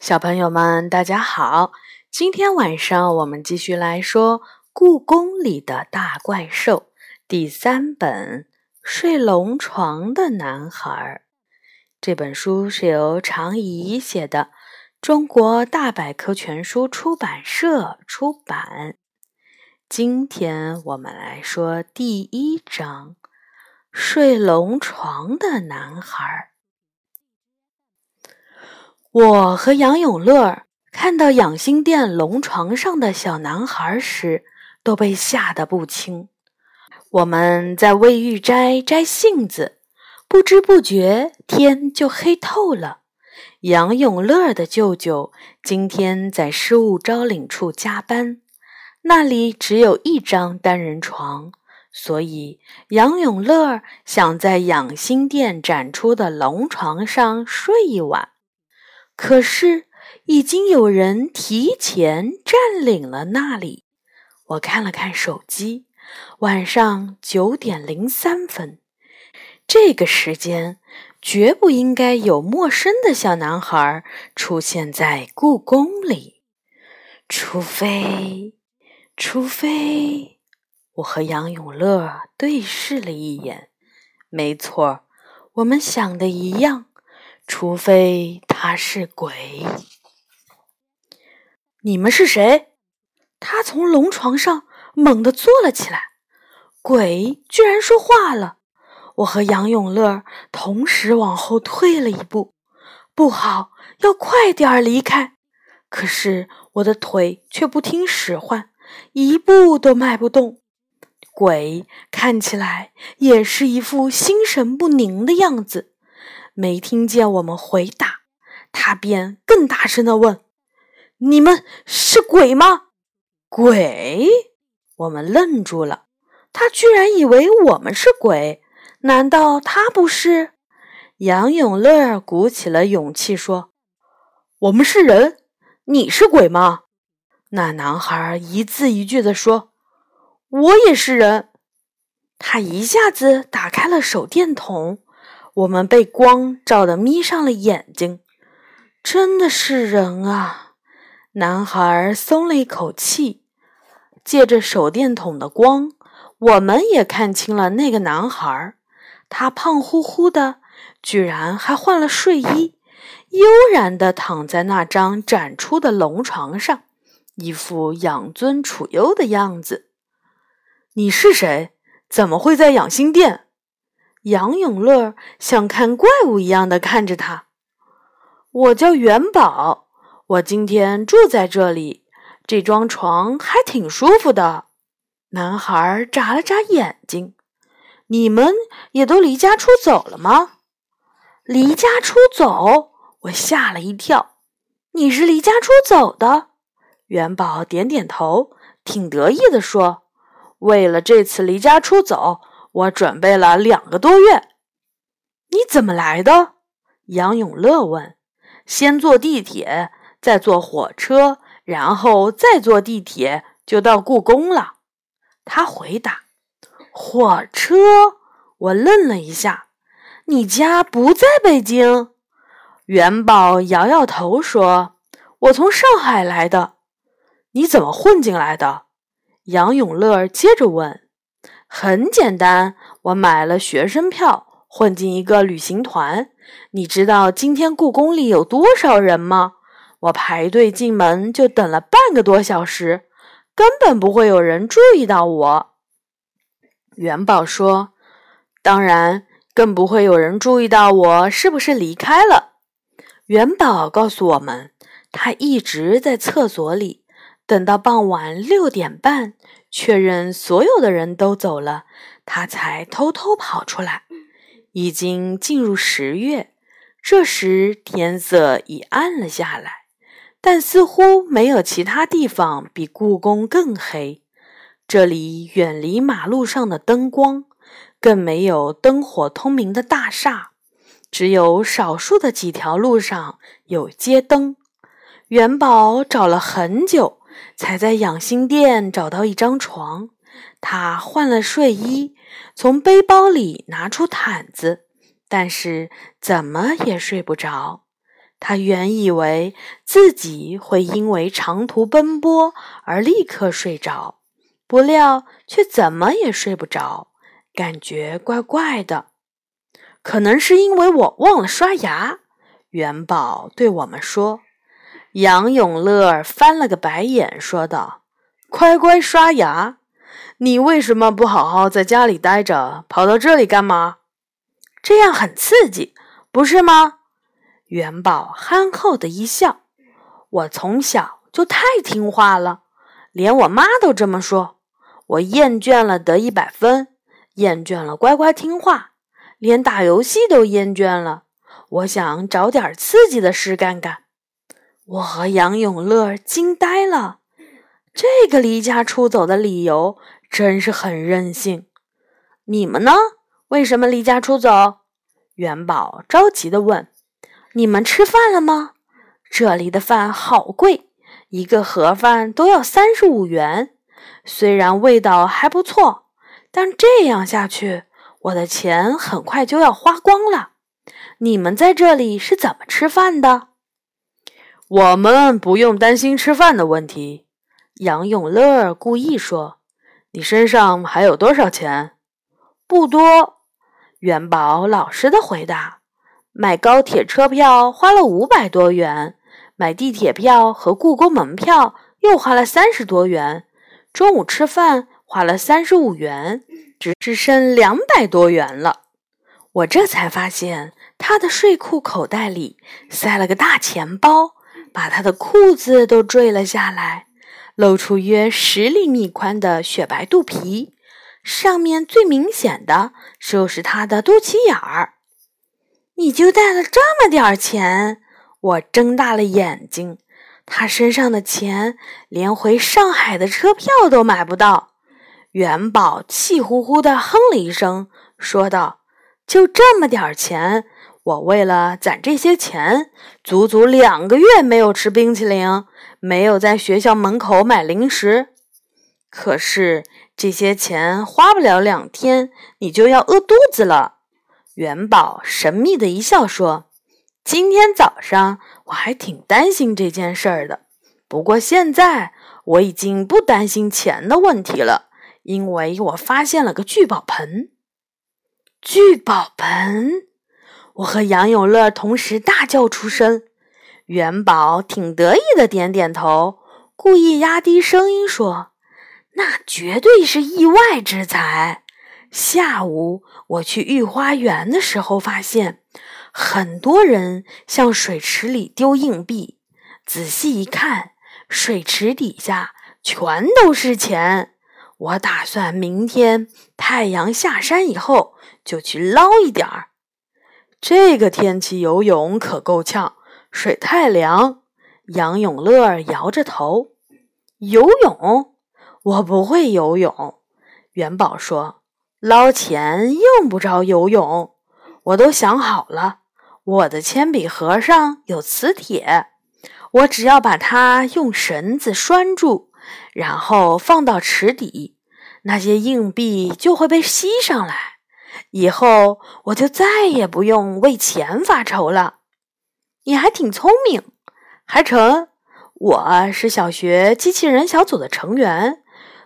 小朋友们，大家好！今天晚上我们继续来说《故宫里的大怪兽》第三本《睡龙床的男孩》。这本书是由常怡写的，中国大百科全书出版社出版。今天我们来说第一章《睡龙床的男孩》。我和杨永乐看到养心殿龙床上的小男孩时，都被吓得不轻。我们在为玉斋摘杏子，不知不觉天就黑透了。杨永乐的舅舅今天在失物招领处加班，那里只有一张单人床，所以杨永乐想在养心殿展出的龙床上睡一晚。可是，已经有人提前占领了那里。我看了看手机，晚上九点零三分，这个时间绝不应该有陌生的小男孩出现在故宫里，除非，除非……我和杨永乐对视了一眼，没错，我们想的一样。除非他是鬼，你们是谁？他从龙床上猛地坐了起来。鬼居然说话了！我和杨永乐同时往后退了一步。不好，要快点儿离开！可是我的腿却不听使唤，一步都迈不动。鬼看起来也是一副心神不宁的样子。没听见我们回答，他便更大声的问：“你们是鬼吗？”鬼？我们愣住了。他居然以为我们是鬼？难道他不是？杨永乐鼓起了勇气说：“我们是人，你是鬼吗？”那男孩一字一句的说：“我也是人。”他一下子打开了手电筒。我们被光照得眯上了眼睛，真的是人啊！男孩松了一口气。借着手电筒的光，我们也看清了那个男孩。他胖乎乎的，居然还换了睡衣，悠然地躺在那张展出的龙床上，一副养尊处优的样子。你是谁？怎么会在养心殿？杨永乐像看怪物一样的看着他。我叫元宝，我今天住在这里，这张床还挺舒服的。男孩眨了眨眼睛。你们也都离家出走了吗？离家出走？我吓了一跳。你是离家出走的？元宝点点头，挺得意的说：“为了这次离家出走。”我准备了两个多月，你怎么来的？杨永乐问。先坐地铁，再坐火车，然后再坐地铁就到故宫了。他回答。火车？我愣了一下。你家不在北京？元宝摇摇头说：“我从上海来的。”你怎么混进来的？杨永乐接着问。很简单，我买了学生票，混进一个旅行团。你知道今天故宫里有多少人吗？我排队进门就等了半个多小时，根本不会有人注意到我。元宝说：“当然，更不会有人注意到我是不是离开了。”元宝告诉我们，他一直在厕所里。等到傍晚六点半，确认所有的人都走了，他才偷偷跑出来。已经进入十月，这时天色已暗了下来，但似乎没有其他地方比故宫更黑。这里远离马路上的灯光，更没有灯火通明的大厦，只有少数的几条路上有街灯。元宝找了很久。才在养心殿找到一张床，他换了睡衣，从背包里拿出毯子，但是怎么也睡不着。他原以为自己会因为长途奔波而立刻睡着，不料却怎么也睡不着，感觉怪怪的。可能是因为我忘了刷牙，元宝对我们说。杨永乐翻了个白眼，说道：“乖乖刷牙，你为什么不好好在家里待着，跑到这里干嘛？这样很刺激，不是吗？”元宝憨厚的一笑：“我从小就太听话了，连我妈都这么说。我厌倦了得一百分，厌倦了乖乖听话，连打游戏都厌倦了。我想找点刺激的事干干。”我和杨永乐惊呆了，这个离家出走的理由真是很任性。你们呢？为什么离家出走？元宝着急地问。你们吃饭了吗？这里的饭好贵，一个盒饭都要三十五元。虽然味道还不错，但这样下去，我的钱很快就要花光了。你们在这里是怎么吃饭的？我们不用担心吃饭的问题。杨永乐故意说：“你身上还有多少钱？”不多。元宝老实的回答。买高铁车票花了五百多元，买地铁票和故宫门票又花了三十多元，中午吃饭花了三十五元，只只剩两百多元了。我这才发现，他的睡裤口袋里塞了个大钱包，把他的裤子都坠了下来，露出约十厘米宽的雪白肚皮，上面最明显的就是他的肚脐眼儿。你就带了这么点儿钱？我睁大了眼睛。他身上的钱连回上海的车票都买不到。元宝气呼呼地哼了一声，说道：“就这么点儿钱，我为了攒这些钱，足足两个月没有吃冰淇淋，没有在学校门口买零食。可是这些钱花不了两天，你就要饿肚子了。”元宝神秘的一笑说：“今天早上我还挺担心这件事儿的，不过现在我已经不担心钱的问题了，因为我发现了个聚宝盆。聚宝盆！”我和杨永乐同时大叫出声。元宝挺得意的点点头，故意压低声音说：“那绝对是意外之财。”下午我去御花园的时候，发现很多人向水池里丢硬币。仔细一看，水池底下全都是钱。我打算明天太阳下山以后就去捞一点儿。这个天气游泳可够呛，水太凉。杨永乐摇着头：“游泳？我不会游泳。”元宝说。捞钱用不着游泳，我都想好了。我的铅笔盒上有磁铁，我只要把它用绳子拴住，然后放到池底，那些硬币就会被吸上来。以后我就再也不用为钱发愁了。你还挺聪明，还成。我是小学机器人小组的成员，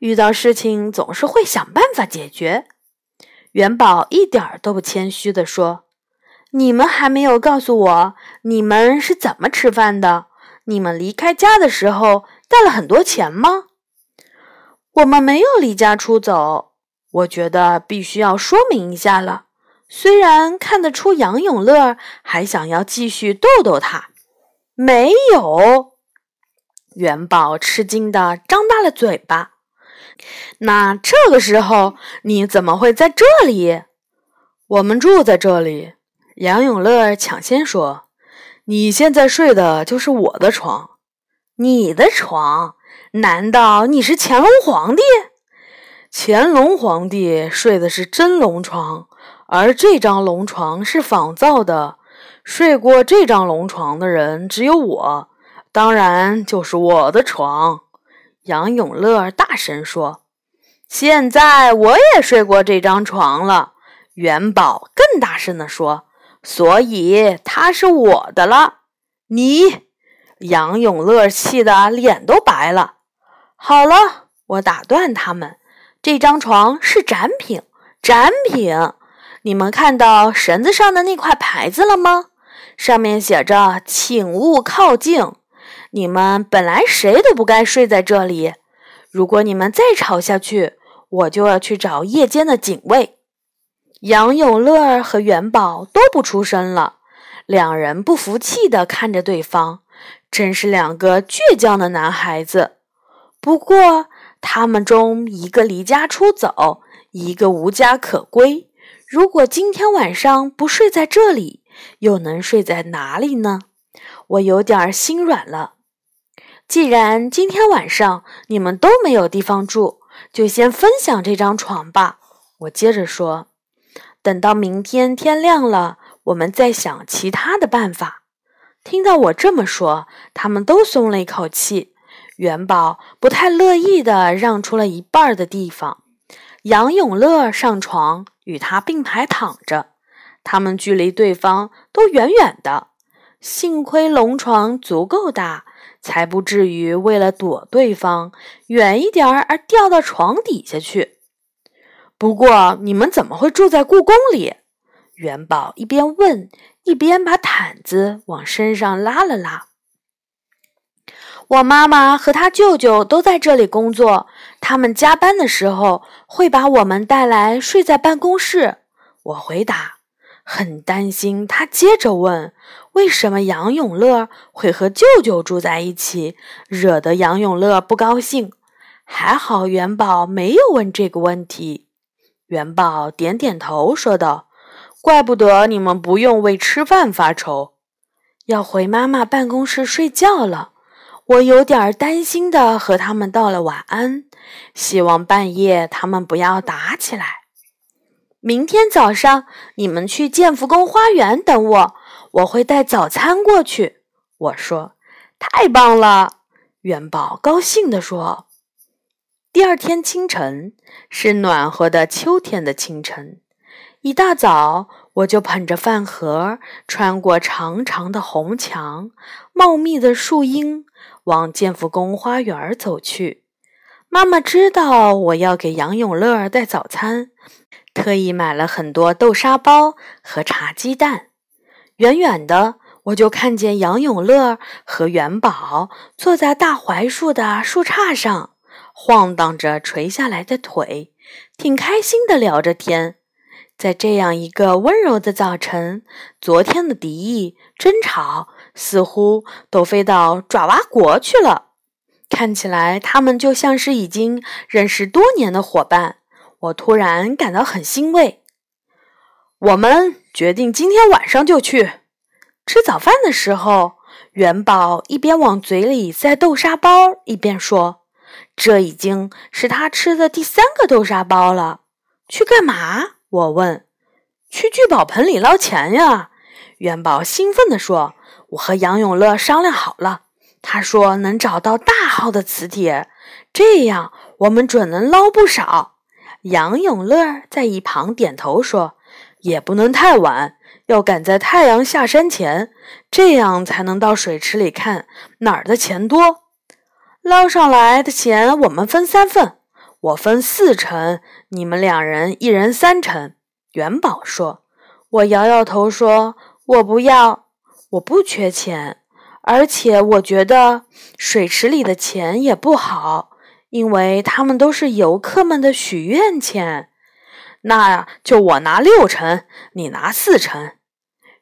遇到事情总是会想办法解决。元宝一点儿都不谦虚地说：“你们还没有告诉我你们是怎么吃饭的？你们离开家的时候带了很多钱吗？”我们没有离家出走。我觉得必须要说明一下了。虽然看得出杨永乐还想要继续逗逗他，没有。元宝吃惊地张大了嘴巴。那这个时候你怎么会在这里？我们住在这里。杨永乐抢先说：“你现在睡的就是我的床，你的床？难道你是乾隆皇帝？乾隆皇帝睡的是真龙床，而这张龙床是仿造的。睡过这张龙床的人只有我，当然就是我的床。”杨永乐大声说：“现在我也睡过这张床了。”元宝更大声地说：“所以它是我的了。你，杨永乐气得脸都白了。好了，我打断他们，这张床是展品，展品。你们看到绳子上的那块牌子了吗？上面写着“请勿靠近”。你们本来谁都不该睡在这里。如果你们再吵下去，我就要去找夜间的警卫。杨永乐和元宝都不出声了，两人不服气地看着对方，真是两个倔强的男孩子。不过，他们中一个离家出走，一个无家可归。如果今天晚上不睡在这里，又能睡在哪里呢？我有点心软了。既然今天晚上你们都没有地方住，就先分享这张床吧。我接着说。等到明天天亮了，我们再想其他的办法。听到我这么说，他们都松了一口气。元宝不太乐意地让出了一半的地方。杨永乐上床与他并排躺着，他们距离对方都远远的。幸亏龙床足够大，才不至于为了躲对方远一点而掉到床底下去。不过，你们怎么会住在故宫里？元宝一边问，一边把毯子往身上拉了拉。我妈妈和她舅舅都在这里工作，他们加班的时候会把我们带来睡在办公室。我回答，很担心。他接着问：“为什么杨永乐会和舅舅住在一起？”惹得杨永乐不高兴。还好元宝没有问这个问题。元宝点点头，说道：“怪不得你们不用为吃饭发愁。要回妈妈办公室睡觉了，我有点担心的和他们道了晚安，希望半夜他们不要打起来。明天早上你们去建福宫花园等我，我会带早餐过去。”我说：“太棒了！”元宝高兴地说。第二天清晨是暖和的秋天的清晨，一大早我就捧着饭盒，穿过长长的红墙、茂密的树荫，往建福宫花园走去。妈妈知道我要给杨永乐带早餐，特意买了很多豆沙包和茶鸡蛋。远远的，我就看见杨永乐和元宝坐在大槐树的树杈上。晃荡着垂下来的腿，挺开心的聊着天。在这样一个温柔的早晨，昨天的敌意、争吵似乎都飞到爪哇国去了。看起来他们就像是已经认识多年的伙伴。我突然感到很欣慰。我们决定今天晚上就去吃早饭的时候，元宝一边往嘴里塞豆沙包，一边说。这已经是他吃的第三个豆沙包了。去干嘛？我问。去聚宝盆里捞钱呀！元宝兴奋地说。我和杨永乐商量好了，他说能找到大号的磁铁，这样我们准能捞不少。杨永乐在一旁点头说：“也不能太晚，要赶在太阳下山前，这样才能到水池里看哪儿的钱多。”捞上来的钱我们分三份，我分四成，你们两人一人三成。元宝说：“我摇摇头说，我不要，我不缺钱，而且我觉得水池里的钱也不好，因为他们都是游客们的许愿钱。那就我拿六成，你拿四成。”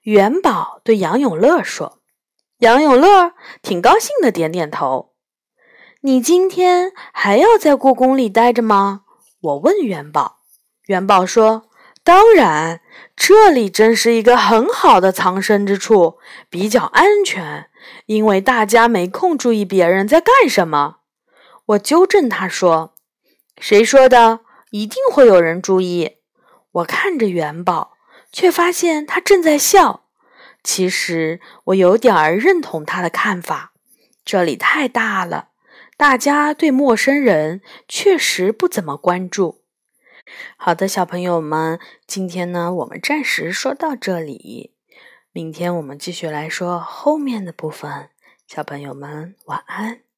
元宝对杨永乐说：“杨永乐挺高兴的，点点头。”你今天还要在故宫里待着吗？我问元宝。元宝说：“当然，这里真是一个很好的藏身之处，比较安全，因为大家没空注意别人在干什么。”我纠正他说：“谁说的？一定会有人注意。”我看着元宝，却发现他正在笑。其实我有点儿认同他的看法，这里太大了。大家对陌生人确实不怎么关注。好的，小朋友们，今天呢，我们暂时说到这里。明天我们继续来说后面的部分。小朋友们，晚安。